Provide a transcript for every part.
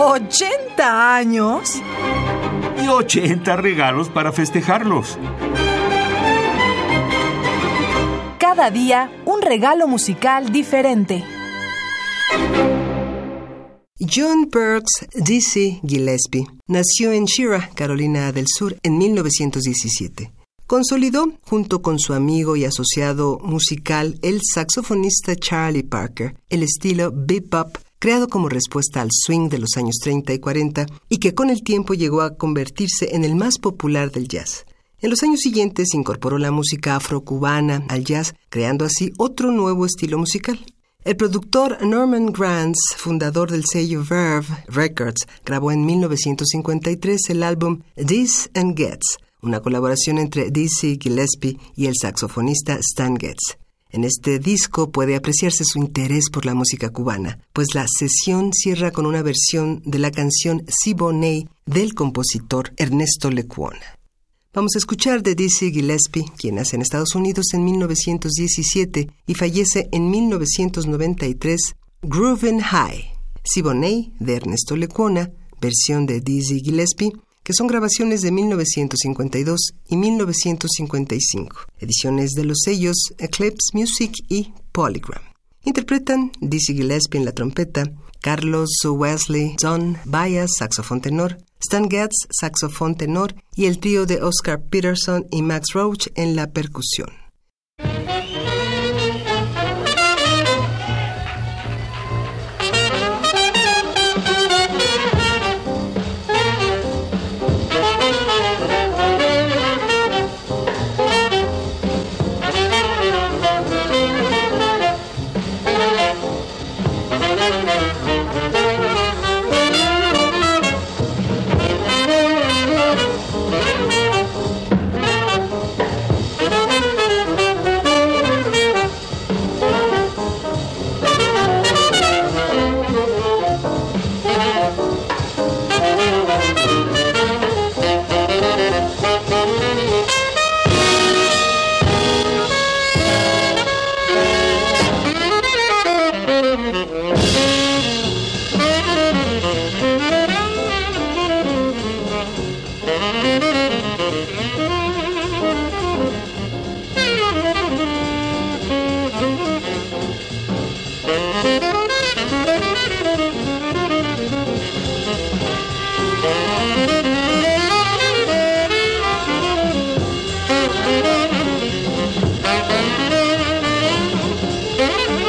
¿80 años? Y 80 regalos para festejarlos. Cada día un regalo musical diferente. John Burks Dizzy Gillespie nació en Shira, Carolina del Sur, en 1917. Consolidó, junto con su amigo y asociado musical, el saxofonista Charlie Parker, el estilo bebop creado como respuesta al swing de los años 30 y 40 y que con el tiempo llegó a convertirse en el más popular del jazz. En los años siguientes incorporó la música afrocubana al jazz, creando así otro nuevo estilo musical. El productor Norman Granz, fundador del sello Verve Records, grabó en 1953 el álbum This and Gets, una colaboración entre Dizzy Gillespie y el saxofonista Stan Getz. En este disco puede apreciarse su interés por la música cubana, pues la sesión cierra con una versión de la canción Siboney del compositor Ernesto Lecuona. Vamos a escuchar de Dizzy Gillespie, quien nace en Estados Unidos en 1917 y fallece en 1993, Groovin' High, Siboney de Ernesto Lecuona, versión de Dizzy Gillespie, que son grabaciones de 1952 y 1955, ediciones de los sellos Eclipse Music y Polygram. Interpretan Dizzy Gillespie en la trompeta, Carlos Wesley John Baez, saxofón tenor, Stan Getz, saxofón tenor, y el trío de Oscar Peterson y Max Roach en la percusión. Mm-hmm.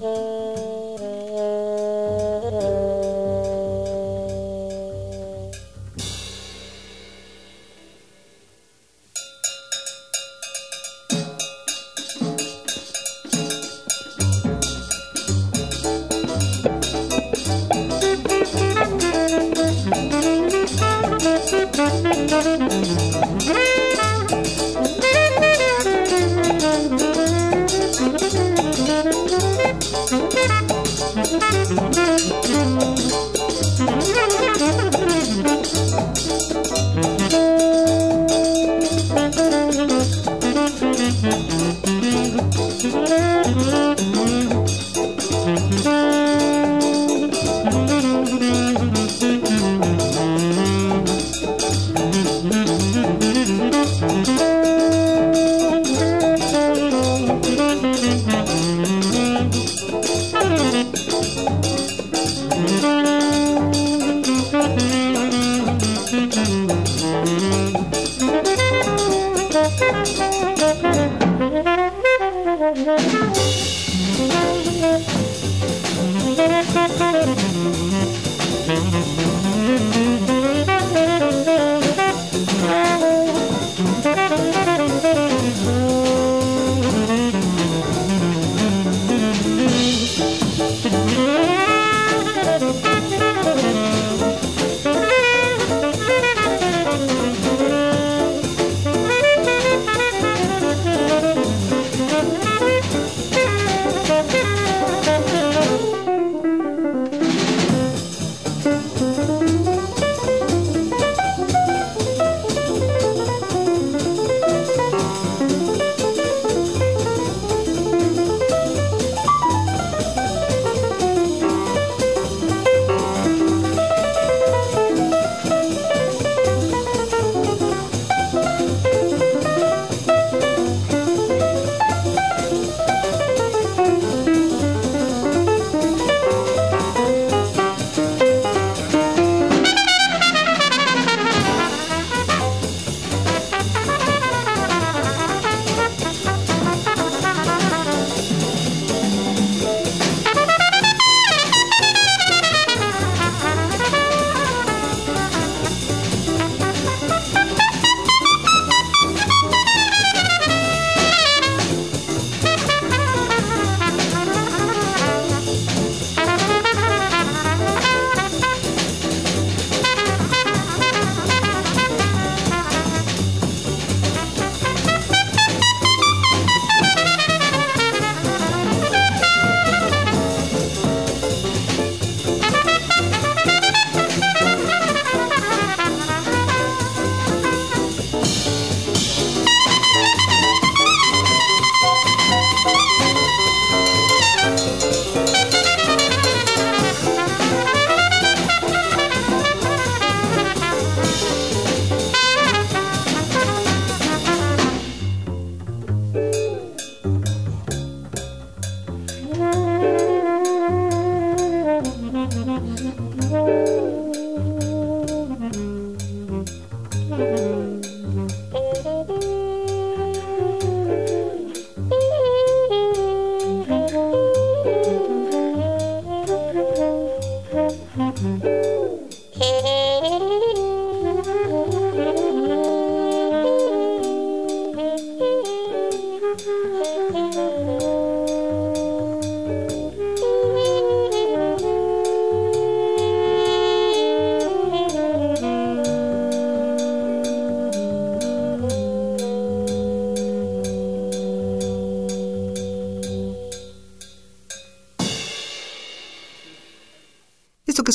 Mm-hmm. Música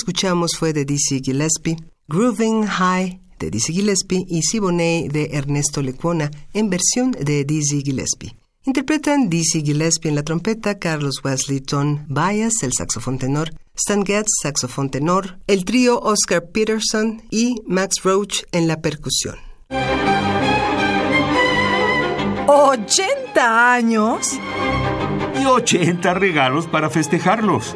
escuchamos fue de Dizzy Gillespie, Grooving High de Dizzy Gillespie y Siboney de Ernesto Lecuona en versión de Dizzy Gillespie. Interpretan Dizzy Gillespie en la trompeta, Carlos Wesley Ton Bias, el saxofón tenor, Stan Getz, saxofón tenor, el trío Oscar Peterson y Max Roach en la percusión. ¿80 años? Y 80 regalos para festejarlos.